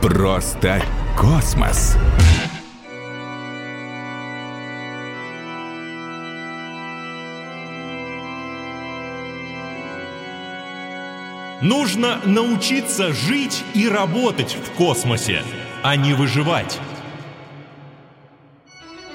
Просто космос. Нужно научиться жить и работать в космосе, а не выживать.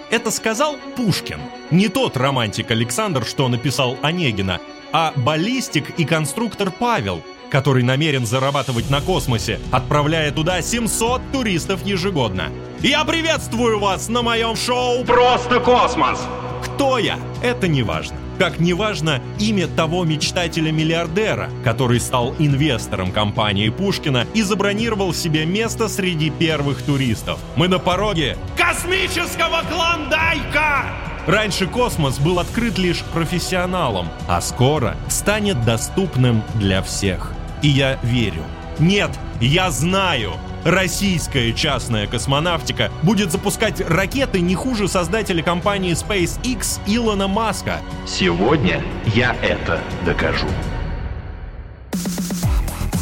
Это сказал Пушкин. Не тот романтик Александр, что написал Онегина, а баллистик и конструктор Павел, который намерен зарабатывать на космосе, отправляя туда 700 туристов ежегодно. Я приветствую вас на моем шоу «Просто космос». Кто я? Это не важно. Как неважно имя того мечтателя-миллиардера, который стал инвестором компании Пушкина и забронировал себе место среди первых туристов. Мы на пороге космического клондайка! Раньше космос был открыт лишь профессионалам, а скоро станет доступным для всех. И я верю. Нет, я знаю, российская частная космонавтика будет запускать ракеты не хуже создателя компании SpaceX Илона Маска. Сегодня я это докажу.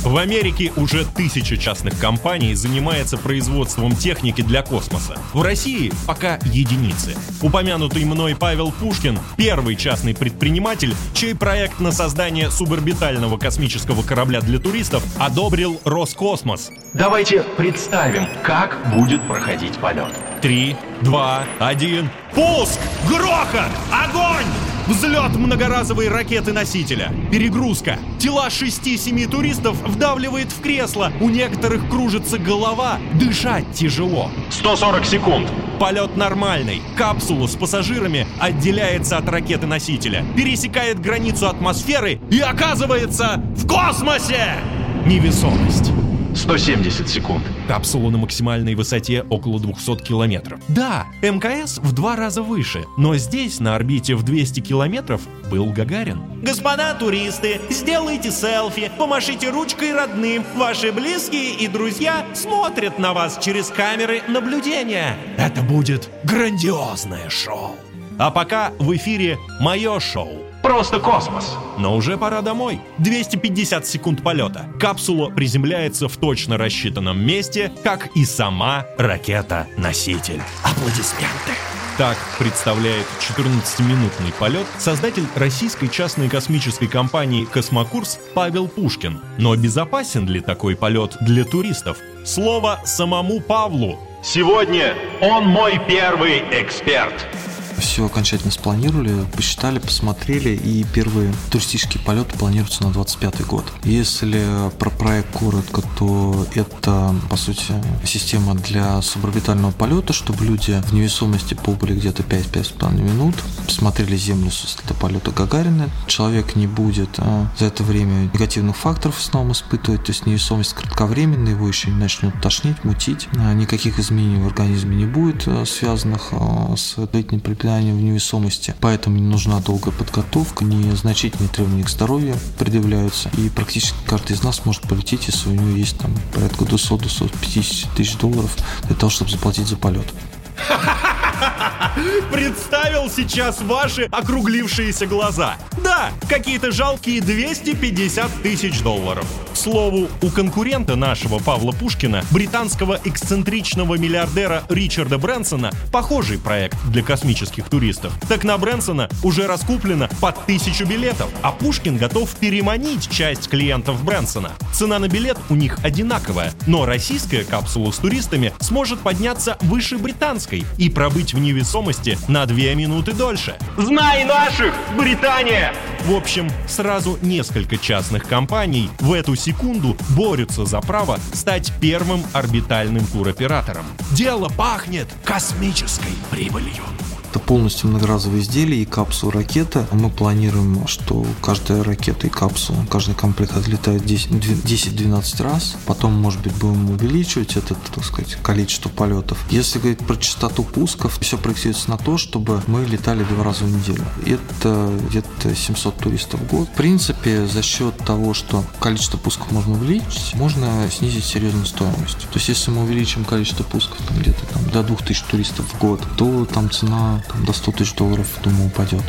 В Америке уже тысяча частных компаний занимается производством техники для космоса. В России пока единицы. Упомянутый мной Павел Пушкин – первый частный предприниматель, чей проект на создание суборбитального космического корабля для туристов одобрил Роскосмос. Давайте представим, как будет проходить полет. Три, два, один. Пуск! Грохот! Огонь! Взлет многоразовой ракеты-носителя. Перегрузка. Тела 6-7 туристов вдавливает в кресло. У некоторых кружится голова. Дышать тяжело. 140 секунд. Полет нормальный. Капсула с пассажирами отделяется от ракеты-носителя, пересекает границу атмосферы и оказывается в космосе! Невесомость. 170 секунд. Капсула на максимальной высоте около 200 километров. Да, МКС в два раза выше, но здесь, на орбите в 200 километров, был Гагарин. Господа туристы, сделайте селфи, помашите ручкой родным. Ваши близкие и друзья смотрят на вас через камеры наблюдения. Это будет грандиозное шоу. А пока в эфире мое шоу. Просто космос. Но уже пора домой. 250 секунд полета. Капсула приземляется в точно рассчитанном месте, как и сама ракета-носитель. Аплодисменты. Так представляет 14-минутный полет создатель российской частной космической компании «Космокурс» Павел Пушкин. Но безопасен ли такой полет для туристов? Слово самому Павлу. Сегодня он мой первый эксперт все окончательно спланировали, посчитали, посмотрели, и первые туристические полеты планируются на 25 год. Если про проект коротко, то это, по сути, система для суборбитального полета, чтобы люди в невесомости побыли где-то 5-5,5 минут, посмотрели Землю высоты полета Гагарина. Человек не будет а, за это время негативных факторов в основном испытывать, то есть невесомость кратковременная, его еще не начнет тошнить, мутить. А, никаких изменений в организме не будет, а, связанных с длительным препятствием препятствием в невесомости, поэтому не нужна долгая подготовка, незначительные требования к здоровью предъявляются, и практически каждый из нас может полететь, если у него есть там порядка 200-250 тысяч долларов для того, чтобы заплатить за полет. Представил сейчас ваши округлившиеся глаза. Да, какие-то жалкие 250 тысяч долларов. К слову, у конкурента нашего Павла Пушкина, британского эксцентричного миллиардера Ричарда Брэнсона, похожий проект для космических туристов. Так на Брэнсона уже раскуплено под тысячу билетов, а Пушкин готов переманить часть клиентов Брэнсона. Цена на билет у них одинаковая, но российская капсула с туристами сможет подняться выше британской и пробыть в невесомости на 2 минуты дольше. Знай наших, Британия! В общем, сразу несколько частных компаний в эту секунду борются за право стать первым орбитальным туроператором. Дело пахнет космической прибылью. Это полностью многоразовые изделия и капсула ракеты. Мы планируем, что каждая ракета и капсула, каждый комплект отлетает 10-12 раз. Потом, может быть, будем увеличивать это, так сказать, количество полетов. Если говорить про частоту пусков, все проектируется на то, чтобы мы летали два раза в неделю. Это где-то 700 туристов в год. В принципе, за счет того, что количество пусков можно увеличить, можно снизить серьезную стоимость. То есть, если мы увеличим количество пусков там, где-то там, до 2000 туристов в год, то там цена там, до 100 тысяч долларов, думаю, упадет.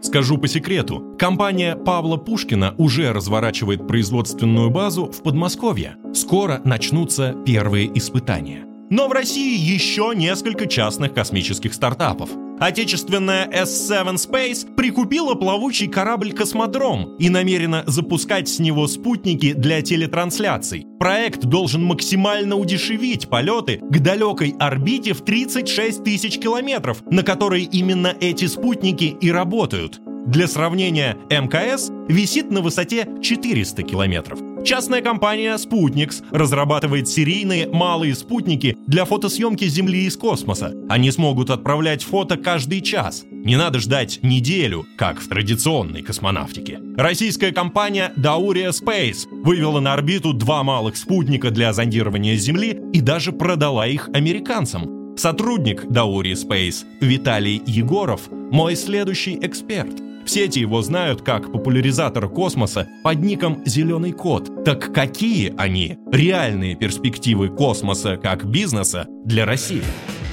Скажу по секрету, компания Павла Пушкина уже разворачивает производственную базу в Подмосковье. Скоро начнутся первые испытания. Но в России еще несколько частных космических стартапов. Отечественная S7 Space прикупила плавучий корабль «Космодром» и намерена запускать с него спутники для телетрансляций. Проект должен максимально удешевить полеты к далекой орбите в 36 тысяч километров, на которой именно эти спутники и работают. Для сравнения, МКС висит на высоте 400 километров. Частная компания Sputniks разрабатывает серийные малые спутники для фотосъемки Земли из космоса. Они смогут отправлять фото каждый час. Не надо ждать неделю, как в традиционной космонавтике. Российская компания Dauria Space вывела на орбиту два малых спутника для зондирования Земли и даже продала их американцам. Сотрудник Dauria Space Виталий Егоров – мой следующий эксперт – в сети его знают как популяризатор космоса под ником «Зеленый кот». Так какие они реальные перспективы космоса как бизнеса для России?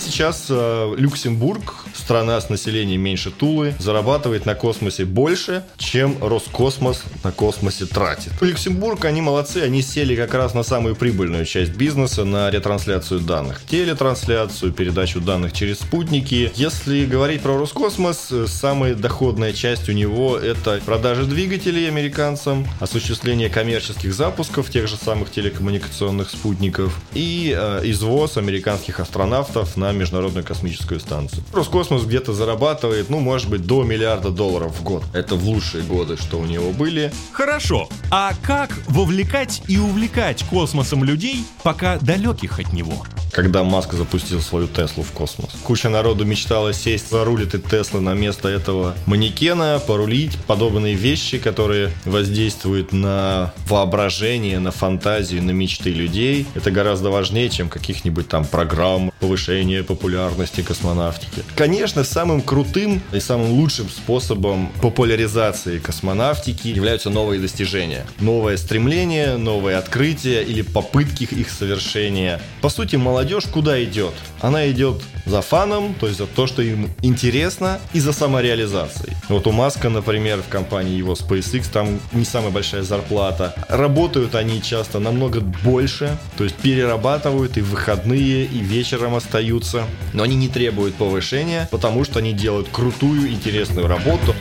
Сейчас э, Люксембург, страна с населением меньше Тулы, зарабатывает на космосе больше, чем Роскосмос на космосе тратит. Люксембург, они молодцы, они сели как раз на самую прибыльную часть бизнеса, на ретрансляцию данных. Телетрансляцию, передачу данных через спутники. Если говорить про Роскосмос, э, самая доходная часть у него это продажи двигателей американцам, осуществление коммерческих запусков тех же самых телекоммуникационных спутников и э, извоз американских астронавтов на Международную космическую станцию. Роскосмос где-то зарабатывает, ну, может быть, до миллиарда долларов в год. Это в лучшие годы, что у него были. Хорошо. А как вовлекать и увлекать космосом людей, пока далеких от него? Когда Маск запустил свою Теслу в космос. Куча народу мечтала сесть за руль этой Теслы на место этого манекена, порулить подобные вещи, которые воздействуют на воображение, на фантазию, на мечты людей. Это гораздо важнее, чем каких-нибудь там программ повышения популярности космонавтики. Конечно, самым крутым и самым лучшим способом популяризации космонавтики являются новые достижения. Новое стремление, новые открытия или попытки их совершения. По сути, молодежь куда идет? Она идет за фаном, то есть за то, что им интересно, и за самореализацией. Вот у Маска, например, в компании его SpaceX, там не самая большая зарплата. Работают они часто намного больше, то есть перерабатывают и в выходные, и вечером остаются. Но они не требуют повышения, потому что они делают крутую, интересную работу.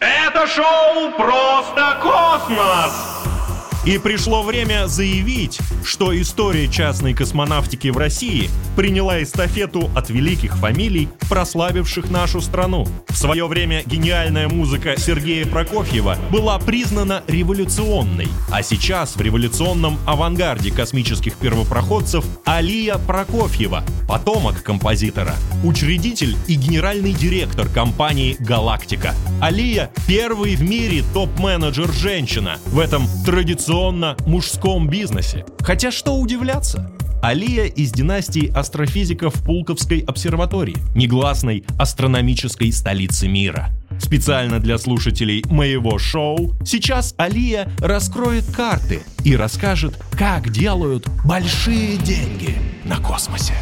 Это шоу «Просто космос». И пришло время заявить, что история частной космонавтики в России приняла эстафету от великих фамилий, прославивших нашу страну. В свое время гениальная музыка Сергея Прокофьева была признана революционной, а сейчас в революционном авангарде космических первопроходцев Алия Прокофьева, потомок композитора, учредитель и генеральный директор компании «Галактика». Алия – первый в мире топ-менеджер женщина в этом традиционно мужском бизнесе. Хотя что удивляться? Алия из династии астрофизиков Пулковской обсерватории, негласной астрономической столицы мира. Специально для слушателей моего шоу сейчас Алия раскроет карты и расскажет, как делают большие деньги на космосе.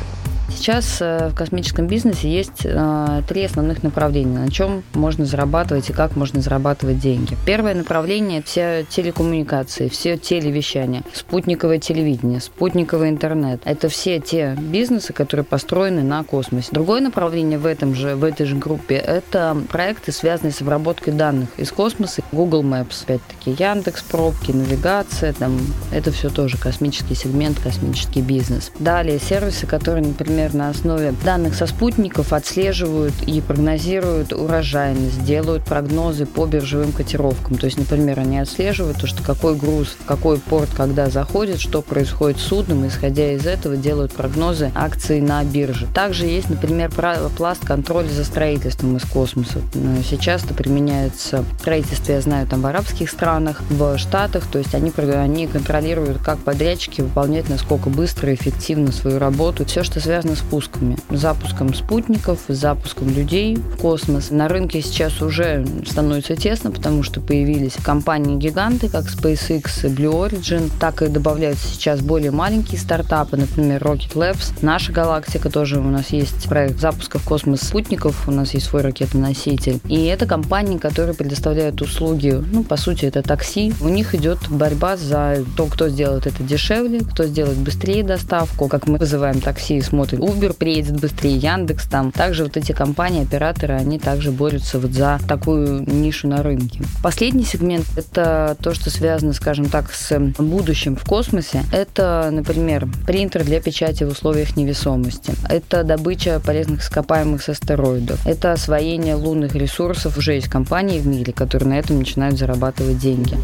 Сейчас э, в космическом бизнесе есть э, три основных направления, на чем можно зарабатывать и как можно зарабатывать деньги. Первое направление – это все телекоммуникации, все телевещание, спутниковое телевидение, спутниковый интернет. Это все те бизнесы, которые построены на космосе. Другое направление в, этом же, в этой же группе – это проекты, связанные с обработкой данных из космоса. Google Maps, опять-таки, Яндекс, пробки, навигация, там, это все тоже космический сегмент, космический бизнес. Далее сервисы, которые, например, например, на основе данных со спутников отслеживают и прогнозируют урожайность, делают прогнозы по биржевым котировкам. То есть, например, они отслеживают то, что какой груз в какой порт когда заходит, что происходит с судном, исходя из этого делают прогнозы акций на бирже. Также есть, например, пласт контроля за строительством из космоса. Сейчас это применяется в строительстве, я знаю, там в арабских странах, в Штатах, то есть они, они контролируют, как подрядчики выполняют, насколько быстро и эффективно свою работу. Все, что связано связано с пусками, запуском спутников, запуском людей в космос. На рынке сейчас уже становится тесно, потому что появились компании-гиганты, как SpaceX и Blue Origin, так и добавляются сейчас более маленькие стартапы, например, Rocket Labs. Наша галактика тоже у нас есть проект запуска в космос спутников, у нас есть свой ракетоноситель. И это компании, которые предоставляют услуги, ну, по сути, это такси. У них идет борьба за то, кто сделает это дешевле, кто сделает быстрее доставку. Как мы вызываем такси и смотрим, Uber приедет быстрее, Яндекс там. Также вот эти компании, операторы, они также борются вот за такую нишу на рынке. Последний сегмент – это то, что связано, скажем так, с будущим в космосе. Это, например, принтер для печати в условиях невесомости. Это добыча полезных ископаемых с астероидов. Это освоение лунных ресурсов. Уже есть компании в мире, которые на этом начинают зарабатывать деньги.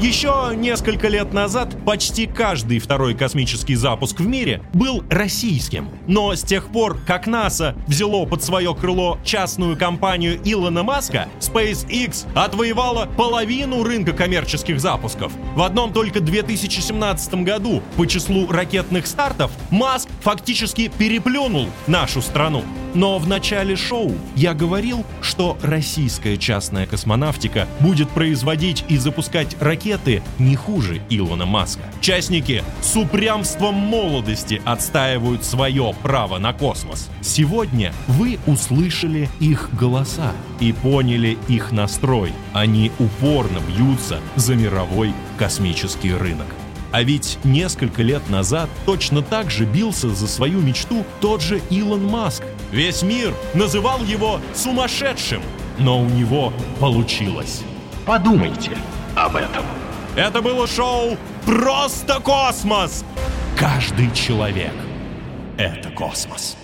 Еще несколько лет назад почти каждый второй космический запуск в мире был российским. Но с тех пор, как НАСА взяло под свое крыло частную компанию Илона Маска, SpaceX отвоевала половину рынка коммерческих запусков. В одном только 2017 году по числу ракетных стартов Маск фактически переплюнул нашу страну. Но в начале шоу я говорил, что российская частная космонавтика будет производить и запускать ракеты не хуже Илона Маска. Частники с упрямством молодости отстаивают свое право на космос. Сегодня вы услышали их голоса и поняли их настрой. Они упорно бьются за мировой космический рынок. А ведь несколько лет назад точно так же бился за свою мечту тот же Илон Маск. Весь мир называл его сумасшедшим, но у него получилось. Подумайте об этом. Это было шоу «Просто космос». Каждый человек — это космос.